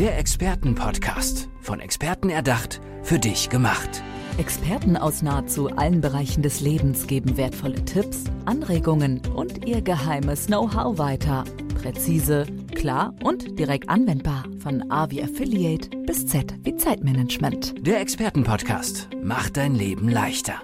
Der Expertenpodcast. Von Experten erdacht, für dich gemacht. Experten aus nahezu allen Bereichen des Lebens geben wertvolle Tipps, Anregungen und ihr geheimes Know-how weiter. Präzise, klar und direkt anwendbar. Von A wie Affiliate bis Z wie Zeitmanagement. Der Expertenpodcast macht dein Leben leichter.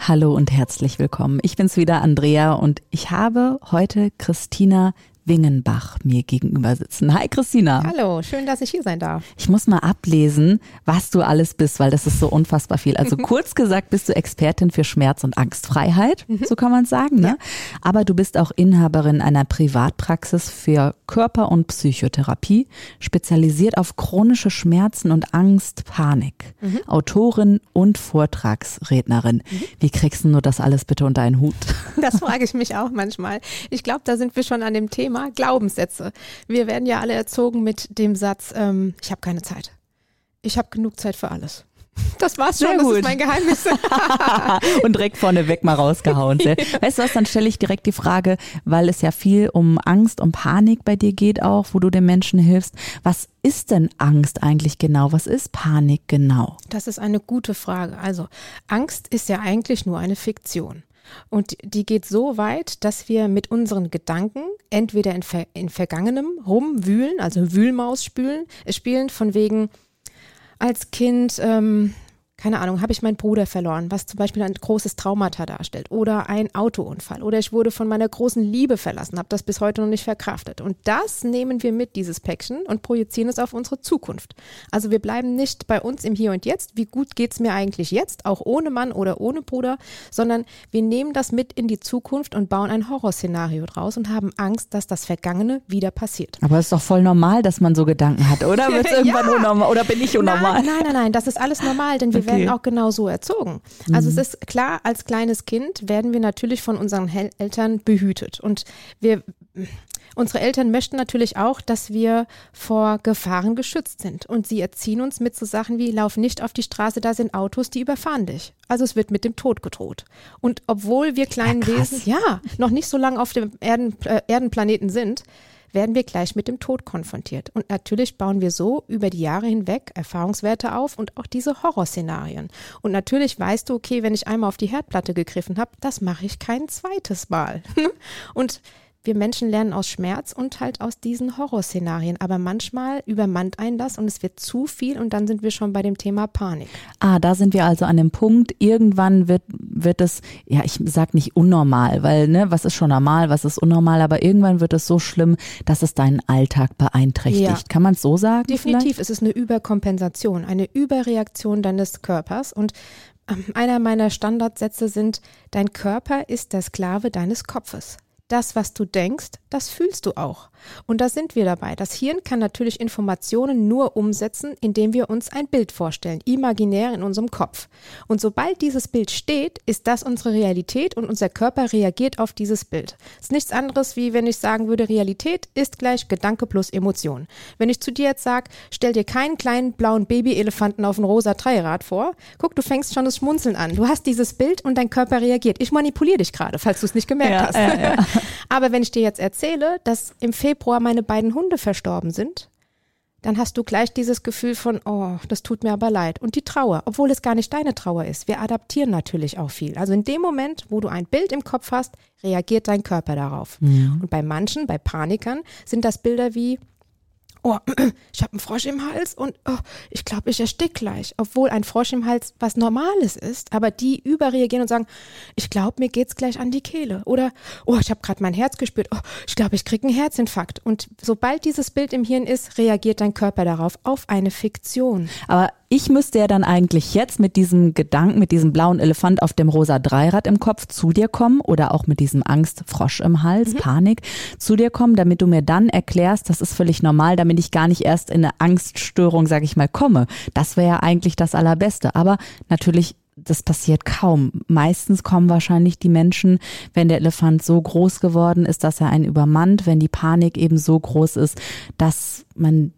Hallo und herzlich willkommen. Ich bin's wieder, Andrea, und ich habe heute Christina Wingenbach mir gegenüber sitzen. Hi Christina. Hallo, schön, dass ich hier sein darf. Ich muss mal ablesen, was du alles bist, weil das ist so unfassbar viel. Also kurz gesagt bist du Expertin für Schmerz- und Angstfreiheit, mhm. so kann man sagen. Ne? Ja. Aber du bist auch Inhaberin einer Privatpraxis für Körper- und Psychotherapie, spezialisiert auf chronische Schmerzen und Angst, Panik. Mhm. Autorin und Vortragsrednerin. Mhm. Wie kriegst du das alles bitte unter einen Hut? Das frage ich mich auch manchmal. Ich glaube, da sind wir schon an dem Thema Thema Glaubenssätze. Wir werden ja alle erzogen mit dem Satz, ähm, ich habe keine Zeit. Ich habe genug Zeit für alles. Das war's schon, das ist mein Geheimnis. und direkt vorneweg mal rausgehauen. ja. Weißt du was, dann stelle ich direkt die Frage, weil es ja viel um Angst, um Panik bei dir geht auch, wo du den Menschen hilfst. Was ist denn Angst eigentlich genau? Was ist Panik genau? Das ist eine gute Frage. Also Angst ist ja eigentlich nur eine Fiktion. Und die geht so weit, dass wir mit unseren Gedanken entweder in, Ver in Vergangenem rumwühlen, also Wühlmaus spülen, spielen von wegen als Kind ähm, keine Ahnung, habe ich meinen Bruder verloren, was zum Beispiel ein großes Traumata darstellt oder ein Autounfall oder ich wurde von meiner großen Liebe verlassen, habe das bis heute noch nicht verkraftet. Und das nehmen wir mit, dieses Päckchen, und projizieren es auf unsere Zukunft. Also wir bleiben nicht bei uns im Hier und Jetzt, wie gut geht es mir eigentlich jetzt, auch ohne Mann oder ohne Bruder, sondern wir nehmen das mit in die Zukunft und bauen ein Horrorszenario draus und haben Angst, dass das Vergangene wieder passiert. Aber es ist doch voll normal, dass man so Gedanken hat, oder? Wird es irgendwann ja. unnormal oder bin ich unnormal? Nein, nein, nein, nein, das ist alles normal, denn wir okay werden auch genau so erzogen. Also mhm. es ist klar, als kleines Kind werden wir natürlich von unseren Eltern behütet. Und wir, unsere Eltern möchten natürlich auch, dass wir vor Gefahren geschützt sind. Und sie erziehen uns mit so Sachen wie, lauf nicht auf die Straße, da sind Autos, die überfahren dich. Also es wird mit dem Tod gedroht. Und obwohl wir kleinen ja, Wesen, ja, noch nicht so lange auf dem Erden, äh, Erdenplaneten sind, werden wir gleich mit dem Tod konfrontiert. Und natürlich bauen wir so über die Jahre hinweg Erfahrungswerte auf und auch diese Horrorszenarien. Und natürlich weißt du, okay, wenn ich einmal auf die Herdplatte gegriffen habe, das mache ich kein zweites Mal. und wir Menschen lernen aus Schmerz und halt aus diesen Horrorszenarien. Aber manchmal übermannt einen das und es wird zu viel und dann sind wir schon bei dem Thema Panik. Ah, da sind wir also an dem Punkt. Irgendwann wird, wird es, ja, ich sag nicht unnormal, weil, ne, was ist schon normal, was ist unnormal, aber irgendwann wird es so schlimm, dass es deinen Alltag beeinträchtigt. Ja. Kann man es so sagen? Definitiv. Vielleicht? Es ist eine Überkompensation, eine Überreaktion deines Körpers und ähm, einer meiner Standardsätze sind, dein Körper ist der Sklave deines Kopfes das, was du denkst, das fühlst du auch. Und da sind wir dabei. Das Hirn kann natürlich Informationen nur umsetzen, indem wir uns ein Bild vorstellen, imaginär in unserem Kopf. Und sobald dieses Bild steht, ist das unsere Realität und unser Körper reagiert auf dieses Bild. Es ist nichts anderes, wie wenn ich sagen würde, Realität ist gleich Gedanke plus Emotion. Wenn ich zu dir jetzt sage, stell dir keinen kleinen blauen Babyelefanten auf ein rosa Dreirad vor, guck, du fängst schon das Schmunzeln an. Du hast dieses Bild und dein Körper reagiert. Ich manipuliere dich gerade, falls du es nicht gemerkt ja, hast. Ja, ja. Aber wenn ich dir jetzt erzähle, dass im Februar meine beiden Hunde verstorben sind, dann hast du gleich dieses Gefühl von, oh, das tut mir aber leid. Und die Trauer, obwohl es gar nicht deine Trauer ist. Wir adaptieren natürlich auch viel. Also in dem Moment, wo du ein Bild im Kopf hast, reagiert dein Körper darauf. Ja. Und bei manchen, bei Panikern, sind das Bilder wie, oh, ich habe einen Frosch im Hals und oh, ich glaube, ich erstick gleich. Obwohl ein Frosch im Hals was Normales ist, aber die überreagieren und sagen, ich glaube, mir geht's gleich an die Kehle. Oder, oh, ich habe gerade mein Herz gespürt, oh, ich glaube, ich krieg einen Herzinfarkt. Und sobald dieses Bild im Hirn ist, reagiert dein Körper darauf, auf eine Fiktion. Aber ich müsste ja dann eigentlich jetzt mit diesem Gedanken, mit diesem blauen Elefant auf dem rosa Dreirad im Kopf zu dir kommen oder auch mit diesem Angstfrosch im Hals, mhm. Panik zu dir kommen, damit du mir dann erklärst, das ist völlig normal, damit ich gar nicht erst in eine Angststörung, sag ich mal, komme. Das wäre ja eigentlich das Allerbeste. Aber natürlich das passiert kaum. Meistens kommen wahrscheinlich die Menschen, wenn der Elefant so groß geworden ist, dass er einen übermannt, wenn die Panik eben so groß ist, dass man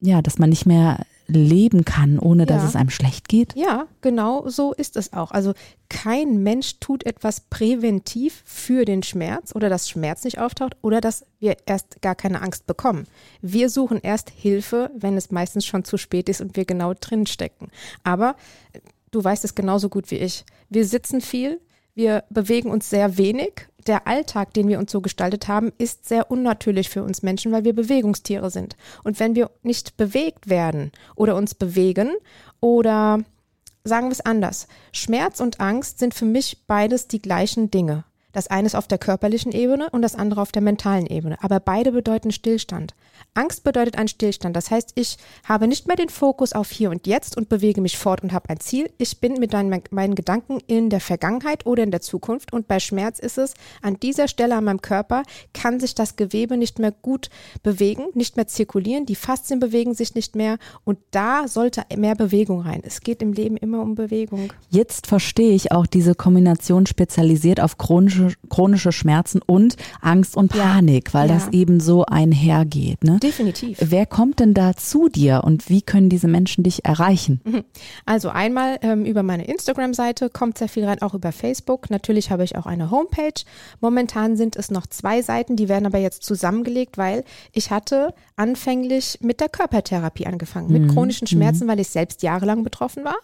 ja, dass man nicht mehr leben kann, ohne dass Ja. es einem schlecht geht? Ja, genau so ist es auch. Also kein Mensch tut etwas präventiv für den Schmerz oder dass Schmerz nicht auftaucht oder dass wir erst gar keine Angst bekommen. Wir suchen erst Hilfe, wenn es meistens schon zu spät ist und wir genau drin stecken. Aber äh, du weißt es genauso gut wie ich. Wir sitzen viel, wir bewegen uns sehr wenig. Der Alltag, den wir uns so gestaltet haben, ist sehr unnatürlich für uns Menschen, weil wir Bewegungstiere sind. Und wenn wir nicht bewegt werden oder uns bewegen oder sagen wir es anders. Schmerz und Angst sind für mich beides die gleichen Dinge. Das eine ist auf der körperlichen Ebene und das andere auf der mentalen Ebene. Aber beide bedeuten Stillstand. Angst bedeutet ein Stillstand. Das heißt, ich habe nicht mehr den Fokus auf hier und jetzt und bewege mich fort und habe ein Ziel. Ich bin mit meinen, meinen Gedanken in der Vergangenheit oder in der Zukunft. Und bei Schmerz ist es, an dieser Stelle an meinem Körper kann sich das Gewebe nicht mehr gut bewegen, nicht mehr zirkulieren. Die Faszien bewegen sich nicht mehr. Und da sollte mehr Bewegung rein. Es geht im Leben immer um Bewegung. Jetzt verstehe ich auch diese Kombination spezialisiert auf chronische, chronische Schmerzen und Angst und Ja. Panik, weil Ja. das eben so einhergeht. Ne? Definitiv. Wer kommt denn da zu dir und wie können diese Menschen dich erreichen? Also einmal ähm, über meine Instagram-Seite kommt sehr viel rein, auch über Facebook. Natürlich habe ich auch eine Homepage. Momentan sind es noch zwei Seiten, die werden aber jetzt zusammengelegt, weil ich hatte anfänglich mit der Körpertherapie angefangen, mit chronischen Schmerzen, weil ich selbst jahrelang betroffen war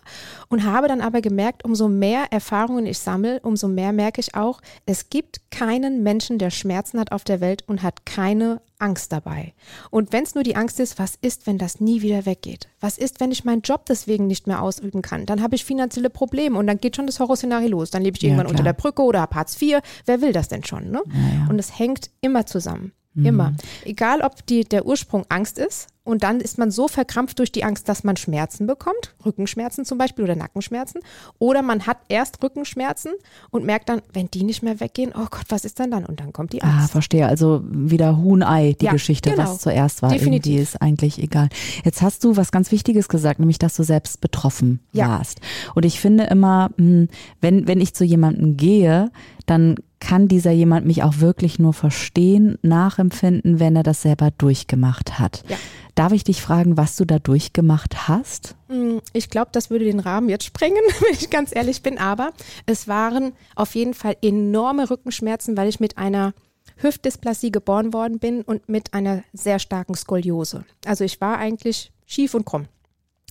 und habe dann aber gemerkt, umso mehr Erfahrungen ich sammle, umso mehr merke ich auch, es gibt keinen Menschen, der Schmerzen hat auf der Welt und hat keine Angst dabei. Und wenn es nur die Angst ist, was ist, wenn das nie wieder weggeht? Was ist, wenn ich meinen Job deswegen nicht mehr ausüben kann? Dann habe ich finanzielle Probleme und dann geht schon das Horrorszenario los. Dann lebe ich Ja, irgendwann klar. unter der Brücke oder habe Hartz IV. Wer will das denn schon? Ne? Und es hängt immer zusammen. Immer. Egal, ob die, der Ursprung Angst ist und dann ist man so verkrampft durch die Angst, dass man Schmerzen bekommt, Rückenschmerzen zum Beispiel oder Nackenschmerzen, oder man hat erst Rückenschmerzen und merkt dann, wenn die nicht mehr weggehen, oh Gott, was ist dann dann? Und dann kommt die Ah, Angst. verstehe. Also wieder Huhn-Ei, die Ja, Geschichte, genau. was zuerst war. Definitiv. Irgendwie ist eigentlich egal. Jetzt hast du was ganz Wichtiges gesagt, nämlich, dass du selbst betroffen Ja. warst. Und ich finde immer, hm, wenn, wenn ich zu jemandem gehe, dann kann dieser jemand mich auch wirklich nur verstehen, nachempfinden, wenn er das selber durchgemacht hat. Ja. Darf ich dich fragen, was du da durchgemacht hast? Mm, Ich glaube, das würde den Rahmen jetzt sprengen, wenn ich ganz ehrlich bin. Aber es waren auf jeden Fall enorme Rückenschmerzen, weil ich mit einer Hüftdysplasie geboren worden bin und mit einer sehr starken Skoliose. Also ich war eigentlich schief und krumm.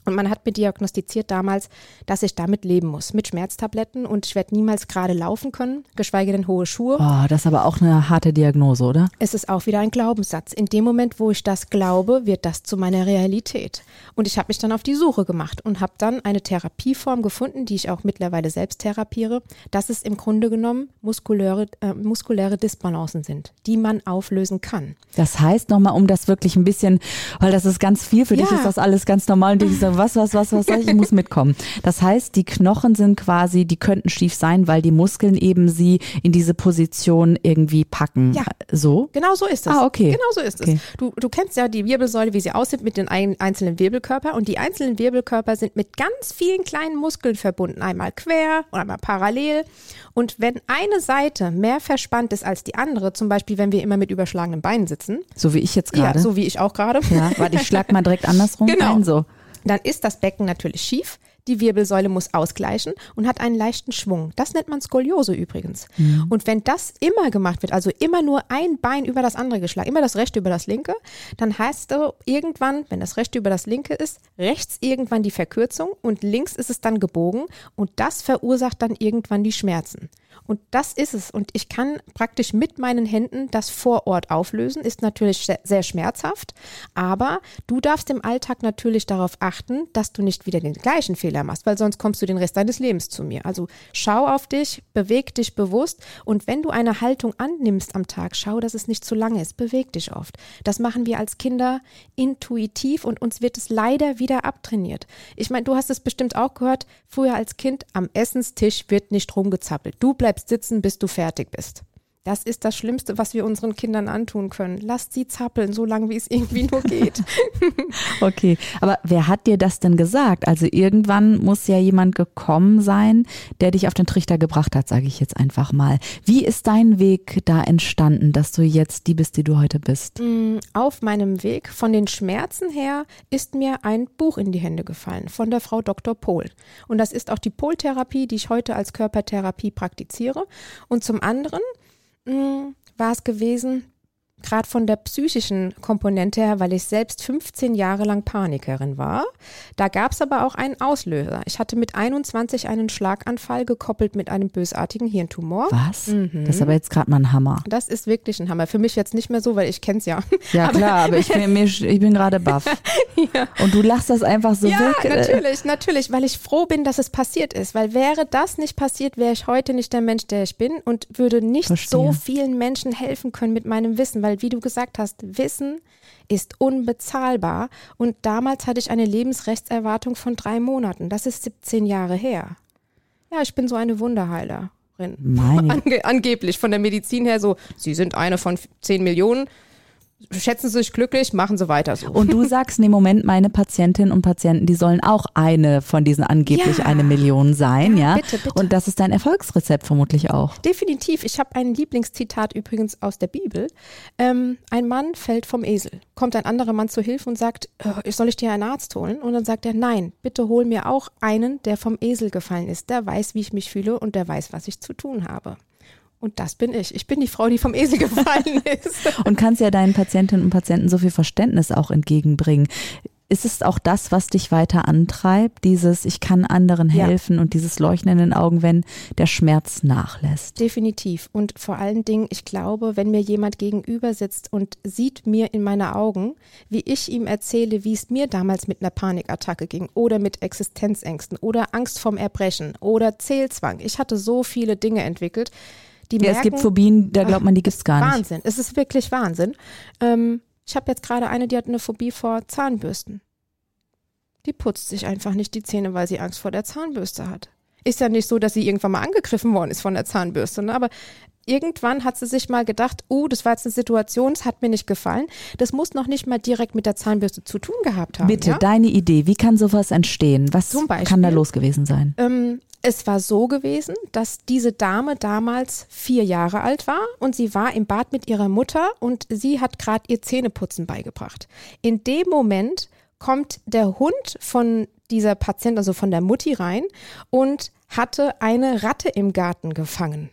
Und man hat mir diagnostiziert damals, dass ich damit leben muss, mit Schmerztabletten und ich werde niemals gerade laufen können, geschweige denn hohe Schuhe. Oh, das ist aber auch eine harte Diagnose, oder? Es ist auch wieder ein Glaubenssatz. In dem Moment, wo ich das glaube, wird das zu meiner Realität. Und ich habe mich dann auf die Suche gemacht und habe dann eine Therapieform gefunden, die ich auch mittlerweile selbst therapiere, dass es im Grunde genommen muskuläre, äh, muskuläre Disbalancen sind, die man auflösen kann. Das heißt nochmal, um das wirklich ein bisschen, weil das ist ganz viel, für dich Ja. ist das alles ganz normal und ich so, was, was, was, was, was, ich muss mitkommen. Das heißt, die Knochen sind quasi, die könnten schief sein, weil die Muskeln eben sie in diese Position irgendwie packen. Ja. So? Genau so ist es. Ah, okay. Genau so ist Okay. es. Du, du kennst ja die Wirbelsäule, wie sie aussieht mit den ein, einzelnen Wirbelkörper. Und die einzelnen Wirbelkörper sind mit ganz vielen kleinen Muskeln verbunden. Einmal quer und einmal parallel. Und wenn eine Seite mehr verspannt ist als die andere, zum Beispiel wenn wir immer mit überschlagenen Beinen sitzen, So wie ich jetzt gerade. ja, so wie ich auch gerade, Ja, warte, ich schlag mal direkt andersrum Genau. ein, so. Dann ist das Becken natürlich schief. Die Wirbelsäule muss ausgleichen und hat einen leichten Schwung. Das nennt man Skoliose übrigens. Und wenn das immer gemacht wird, also immer nur ein Bein über das andere geschlagen, immer das rechte über das linke, dann heißt du irgendwann, wenn das rechte über das linke ist, rechts irgendwann die Verkürzung und links ist es dann gebogen und das verursacht dann irgendwann die Schmerzen. Und das ist es. Und ich kann praktisch mit meinen Händen das vor Ort auflösen. Ist natürlich sehr, schmerzhaft. Aber du darfst im Alltag natürlich darauf achten, dass du nicht wieder den gleichen Fehler machst, weil sonst kommst du den Rest deines Lebens zu mir. Also schau auf dich, beweg dich bewusst. Und wenn du eine Haltung annimmst am Tag, schau, dass es nicht zu lange ist. Beweg dich oft. Das machen wir als Kinder intuitiv und uns wird es leider wieder abtrainiert. Ich meine, du hast es bestimmt auch gehört, früher als Kind am Essenstisch wird nicht rumgezappelt. Du bleibst sitzen, bis du fertig bist. Das ist das Schlimmste, was wir unseren Kindern antun können. Lasst sie zappeln, so lange wie es irgendwie nur geht. okay, aber wer hat dir das denn gesagt? Also irgendwann muss ja jemand gekommen sein, der dich auf den Trichter gebracht hat, sage ich jetzt einfach mal. Wie ist dein Weg da entstanden, dass du jetzt die bist, die du heute bist? Mm, auf meinem Weg von den Schmerzen her ist mir ein Buch in die Hände gefallen von der Frau Dr. Pohl. Und das ist auch die Poltherapie, die ich heute als Körpertherapie praktiziere. Und zum anderen mh, mm, war es gewesen, gerade von der psychischen Komponente her, weil ich selbst 15 Jahre lang Panikerin war. Da gab es aber auch einen Auslöser. Ich hatte mit 21 einen Schlaganfall gekoppelt mit einem bösartigen Hirntumor. Was? Mhm. Das ist aber jetzt gerade mal ein Hammer. Das ist wirklich ein Hammer. Für mich jetzt nicht mehr so, weil ich kenne es ja. Ja aber klar, aber ich bin, ich bin gerade baff. ja. Und du lachst das einfach so ja, weg. Ja, natürlich, natürlich, weil ich froh bin, dass es passiert ist. Weil wäre das nicht passiert, wäre ich heute nicht der Mensch, der ich bin und würde nicht Verstehe. so vielen Menschen helfen können mit meinem Wissen, weil wie du gesagt hast, Wissen ist unbezahlbar und damals hatte ich eine Lebensrechtserwartung von drei Monaten. Das ist 17 Jahre her. Ja, ich bin so eine Wunderheilerin. Ange angeblich von der Medizin her so, Sie sind eine von 10 Millionen schätzen Sie sich glücklich, machen Sie weiter so. Und du sagst, nee, Moment, meine Patientinnen und Patienten, die sollen auch eine von diesen angeblich ja. eine Million sein, ja? ja? Bitte, bitte. Und das ist dein Erfolgsrezept vermutlich auch. Definitiv. Ich habe ein Lieblingszitat übrigens aus der Bibel. Ähm, ein Mann fällt vom Esel. Kommt ein anderer Mann zu Hilfe und sagt, äh, soll ich dir einen Arzt holen? Und dann sagt er, nein, bitte hol mir auch einen, der vom Esel gefallen ist. Der weiß, wie ich mich fühle und der weiß, was ich zu tun habe. Und das bin ich. Ich bin die Frau, die vom Esel gefallen ist. und kannst ja deinen Patientinnen und Patienten so viel Verständnis auch entgegenbringen. Ist es auch das, was dich weiter antreibt, dieses Ich kann anderen helfen ja. und dieses Leuchten in den Augen, wenn der Schmerz nachlässt? Definitiv. Und vor allen Dingen, ich glaube, wenn mir jemand gegenüber sitzt und sieht mir in meine Augen, wie ich ihm erzähle, wie es mir damals mit einer Panikattacke ging oder mit Existenzängsten oder Angst vorm Erbrechen oder Zählzwang. Ich hatte so viele Dinge entwickelt die ja, merken, es gibt Phobien, da glaubt man, die gibt es gar nicht. Wahnsinn, es ist wirklich Wahnsinn. Ähm, ich habe jetzt gerade eine, die hat eine Phobie vor Zahnbürsten. Die putzt sich einfach nicht die Zähne, weil sie Angst vor der Zahnbürste hat. Ist ja nicht so, dass sie irgendwann mal angegriffen worden ist von der Zahnbürste, ne? aber irgendwann hat sie sich mal gedacht, oh, uh, das war jetzt eine Situation, das hat mir nicht gefallen. Das muss noch nicht mal direkt mit der Zahnbürste zu tun gehabt haben. Bitte, ja? deine Idee, wie kann sowas entstehen? Was Beispiel, kann da los gewesen sein? Ähm, es war so gewesen, dass diese Dame damals vier Jahre alt war und sie war im Bad mit ihrer Mutter und sie hat gerade ihr Zähneputzen beigebracht. In dem Moment kommt der Hund von dieser Patient, also von der Mutti rein und hatte eine Ratte im Garten gefangen.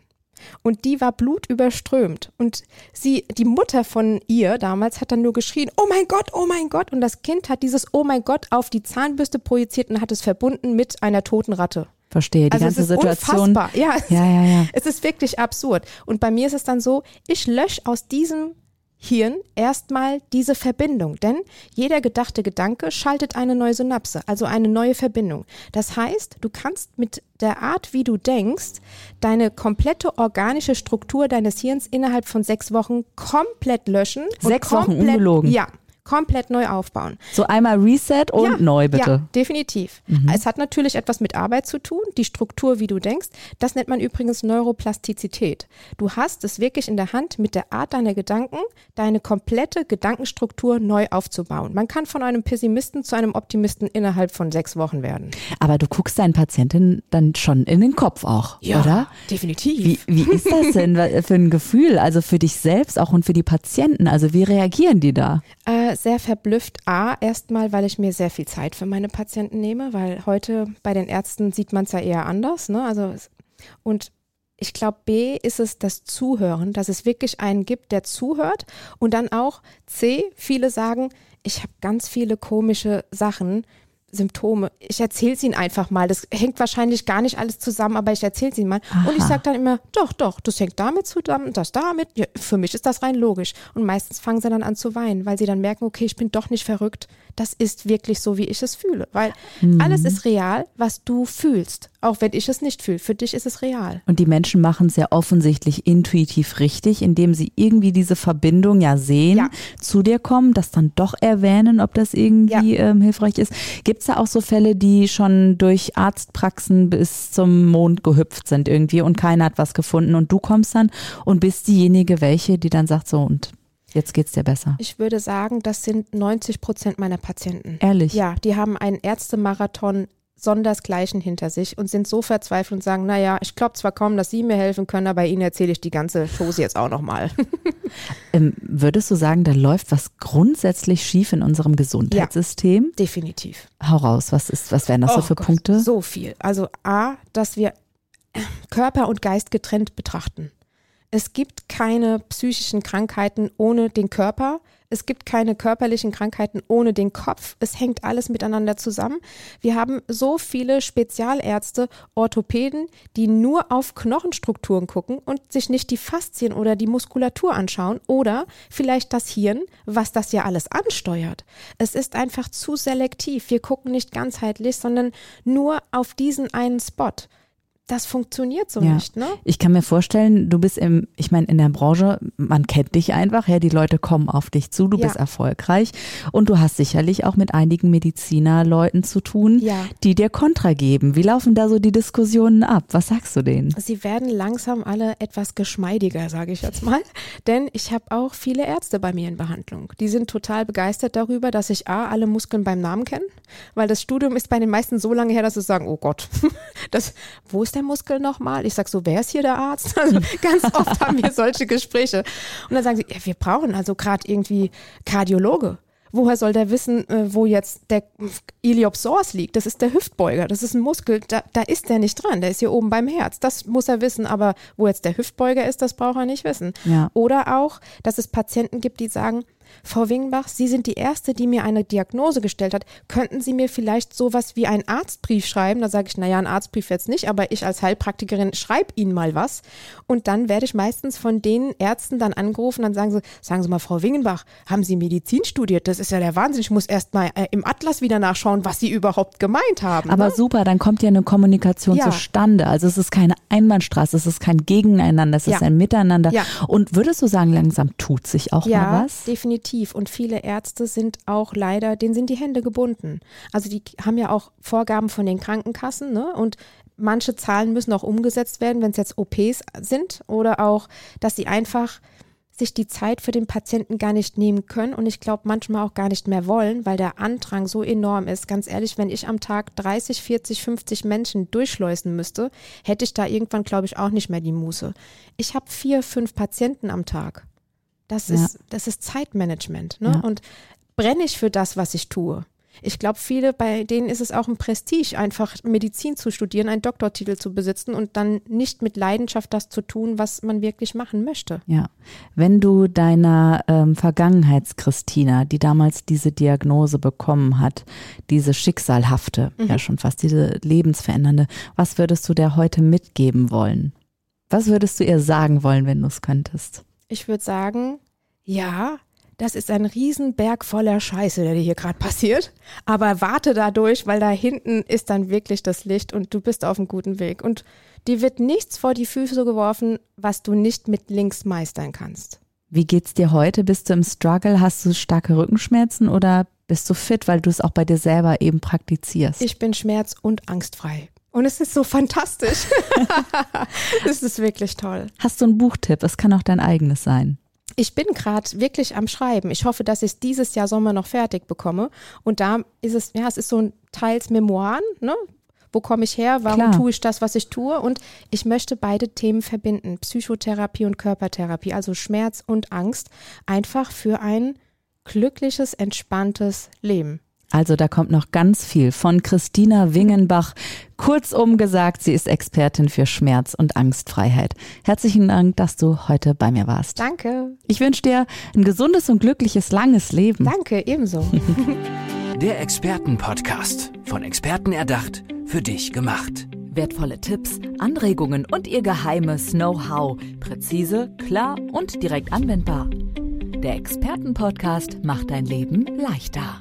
Und die war blutüberströmt. Und sie, die Mutter von ihr damals hat dann nur geschrien, oh mein Gott, oh mein Gott. Und das Kind hat dieses Oh mein Gott auf die Zahnbürste projiziert und hat es verbunden mit einer toten Ratte. Verstehe, die also ganze es ist Situation. Unfassbar. Ja, es, ja, ja, ja. Es ist wirklich absurd. Und bei mir ist es dann so, ich lösche aus diesem Hirn erstmal diese Verbindung, denn jeder gedachte Gedanke schaltet eine neue Synapse, also eine neue Verbindung. Das heißt, du kannst mit der Art, wie du denkst, deine komplette organische Struktur deines Hirns innerhalb von sechs Wochen komplett löschen. Sechs komplett, Wochen ungelogen. Ja, komplett neu aufbauen. So einmal Reset und ja, neu bitte. Ja, definitiv. Mhm. Es hat natürlich etwas mit Arbeit zu tun, die Struktur, wie du denkst. Das nennt man übrigens Neuroplastizität. Du hast es wirklich in der Hand, mit der Art deiner Gedanken deine komplette Gedankenstruktur neu aufzubauen. Man kann von einem Pessimisten zu einem Optimisten innerhalb von sechs Wochen werden. Aber du guckst deinen Patienten dann schon in den Kopf auch, ja, oder? Definitiv. Wie, wie ist das denn für ein Gefühl, also für dich selbst auch und für die Patienten? Also wie reagieren die da? Äh, sehr verblüfft. A, erstmal, weil ich mir sehr viel Zeit für meine Patienten nehme, weil heute bei den Ärzten sieht man es ja eher anders. Ne? Also, und ich glaube, B ist es das Zuhören, dass es wirklich einen gibt, der zuhört. Und dann auch C, viele sagen, ich habe ganz viele komische Sachen, Symptome. Ich erzähle es ihnen einfach mal. Das hängt wahrscheinlich gar nicht alles zusammen, aber ich erzähle es ihnen mal. Aha. Und ich sage dann immer, doch, doch, das hängt damit zusammen, das damit. Ja, für mich ist das rein logisch. Und meistens fangen sie dann an zu weinen, weil sie dann merken, okay, ich bin doch nicht verrückt. Das ist wirklich so, wie ich es fühle. Weil mhm. alles ist real, was du fühlst. Auch wenn ich es nicht fühle. Für dich ist es real. Und die Menschen machen es ja offensichtlich intuitiv richtig, indem sie irgendwie diese Verbindung ja sehen, Ja. zu dir kommen, das dann doch erwähnen, ob das irgendwie ähm, hilfreich ist. Gibt es da auch so Fälle, die schon durch Arztpraxen bis zum Mond gehüpft sind irgendwie und keiner hat was gefunden und du kommst dann und bist diejenige, welche, die dann sagt so und jetzt geht's dir besser. Ich würde sagen, das sind 90 Prozent meiner Patienten. Ehrlich? Ja, die haben einen Ärztemarathon sondersgleichen hinter sich und sind so verzweifelt und sagen, naja, ich glaube zwar kaum, dass Sie mir helfen können, aber Ihnen erzähle ich die ganze Chose jetzt auch nochmal. Ähm, würdest du sagen, da läuft was grundsätzlich schief in unserem Gesundheitssystem? Definitiv. Hau raus, was ist, was wären das so Oh für Gott, Punkte? So viel. Also A, dass wir Körper und Geist getrennt betrachten. Es gibt keine psychischen Krankheiten ohne den Körper. Es gibt keine körperlichen Krankheiten ohne den Kopf. Es hängt alles miteinander zusammen. Wir haben so viele Spezialärzte, Orthopäden, die nur auf Knochenstrukturen gucken und sich nicht die Faszien oder die Muskulatur anschauen oder vielleicht das Hirn, was das ja alles ansteuert. Es ist einfach zu selektiv. Wir gucken nicht ganzheitlich, sondern nur auf diesen einen Spot. Das funktioniert so Ja. nicht, ne? Ich kann mir vorstellen, du bist im, ich meine, in der Branche, man kennt dich einfach, ja, die Leute kommen auf dich zu, du Ja. bist erfolgreich und du hast sicherlich auch mit einigen Medizinerleuten zu tun, Ja. die dir Kontra geben. Wie laufen da so die Diskussionen ab? Was sagst du denen? Sie werden langsam alle etwas geschmeidiger, sage ich jetzt mal. Denn ich habe auch viele Ärzte bei mir in Behandlung. Die sind total begeistert darüber, dass ich A, alle Muskeln beim Namen kenne, weil das Studium ist bei den meisten so lange her, dass sie sagen, oh Gott, das, wo ist der Muskel nochmal? Ich sage so, wer ist hier der Arzt? Also ganz oft haben wir solche Gespräche. Und dann sagen sie, ja, wir brauchen also gerade irgendwie Kardiologe. Woher soll der wissen, äh, wo jetzt der Iliopsoas liegt? Das ist der Hüftbeuger. Das ist ein Muskel, da, da ist der nicht dran. Der ist hier oben beim Herz. Das muss er wissen. Aber wo jetzt der Hüftbeuger ist, das braucht er nicht wissen. Ja. Oder auch, dass es Patienten gibt, die sagen, Frau Wingenbach, Sie sind die Erste, die mir eine Diagnose gestellt hat. Könnten Sie mir vielleicht sowas wie einen Arztbrief schreiben? Da sage ich, naja, einen Arztbrief jetzt nicht, aber ich als Heilpraktikerin schreibe Ihnen mal was. Und dann werde ich meistens von den Ärzten dann angerufen, dann sagen sie, sagen Sie mal, Frau Wingenbach, haben Sie Medizin studiert? Das ist ja der Wahnsinn. Ich muss erst mal äh, im Atlas wieder nachschauen, was Sie überhaupt gemeint haben. Aber ne? super, dann kommt ja eine Kommunikation Ja. zustande. Also es ist keine Einbahnstraße, es ist kein Gegeneinander, es ist Ja. ein Miteinander. Ja. Und würdest du sagen, langsam tut sich auch ja, mal was? Definitiv. Und viele Ärzte sind auch leider, denen sind die Hände gebunden. Also die haben ja auch Vorgaben von den Krankenkassen, ne? Und manche Zahlen müssen auch umgesetzt werden, wenn es jetzt OPs sind oder auch, dass sie einfach sich die Zeit für den Patienten gar nicht nehmen können und ich glaube manchmal auch gar nicht mehr wollen, weil der Andrang so enorm ist. Ganz ehrlich, wenn ich am Tag 30, 40, 50 Menschen durchschleusen müsste, hätte ich da irgendwann, glaube ich, auch nicht mehr die Muße. Ich habe vier, fünf Patienten am Tag. Das Ja. ist, das ist Zeitmanagement. Ne? Ja. Und brenne ich für das, was ich tue? Ich glaube, viele, bei denen ist es auch ein Prestige, einfach Medizin zu studieren, einen Doktortitel zu besitzen und dann nicht mit Leidenschaft das zu tun, was man wirklich machen möchte. Ja, wenn du deiner ähm, Vergangenheits-Christina, die damals diese Diagnose bekommen hat, diese schicksalhafte, Mhm. ja schon fast diese lebensverändernde, was würdest du der heute mitgeben wollen? Was würdest du ihr sagen wollen, wenn du es könntest? Ich würde sagen, ja, das ist ein Riesenberg voller Scheiße, der dir hier gerade passiert. Aber warte da durch, weil da hinten ist dann wirklich das Licht und du bist auf einem guten Weg. Und dir wird nichts vor die Füße geworfen, was du nicht mit links meistern kannst. Wie geht's dir heute? Bist du im Struggle? Hast du starke Rückenschmerzen oder bist du fit, weil du es auch bei dir selber eben praktizierst? Ich bin schmerz- und angstfrei. Und es ist so fantastisch. es ist wirklich toll. Hast du einen Buchtipp? Es kann auch dein eigenes sein. Ich bin gerade wirklich am Schreiben. Ich hoffe, dass ich es dieses Jahr Sommer noch fertig bekomme. Und da ist es, ja, es ist so ein teils Memoiren, ne? Wo komme ich her? Warum Klar. tue ich das, was ich tue? Und ich möchte beide Themen verbinden. Psychotherapie und Körpertherapie, also Schmerz und Angst, einfach für ein glückliches, entspanntes Leben. Also da kommt noch ganz viel von Christina Wingenbach. Kurzum gesagt, sie ist Expertin für Schmerz und Angstfreiheit. Herzlichen Dank, dass du heute bei mir warst. Danke. Ich wünsche dir ein gesundes und glückliches, langes Leben. Danke, ebenso. Der Expertenpodcast. Von Experten erdacht, für dich gemacht. Wertvolle Tipps, Anregungen und ihr geheimes Know-how. Präzise, klar und direkt anwendbar. Der Expertenpodcast macht dein Leben leichter.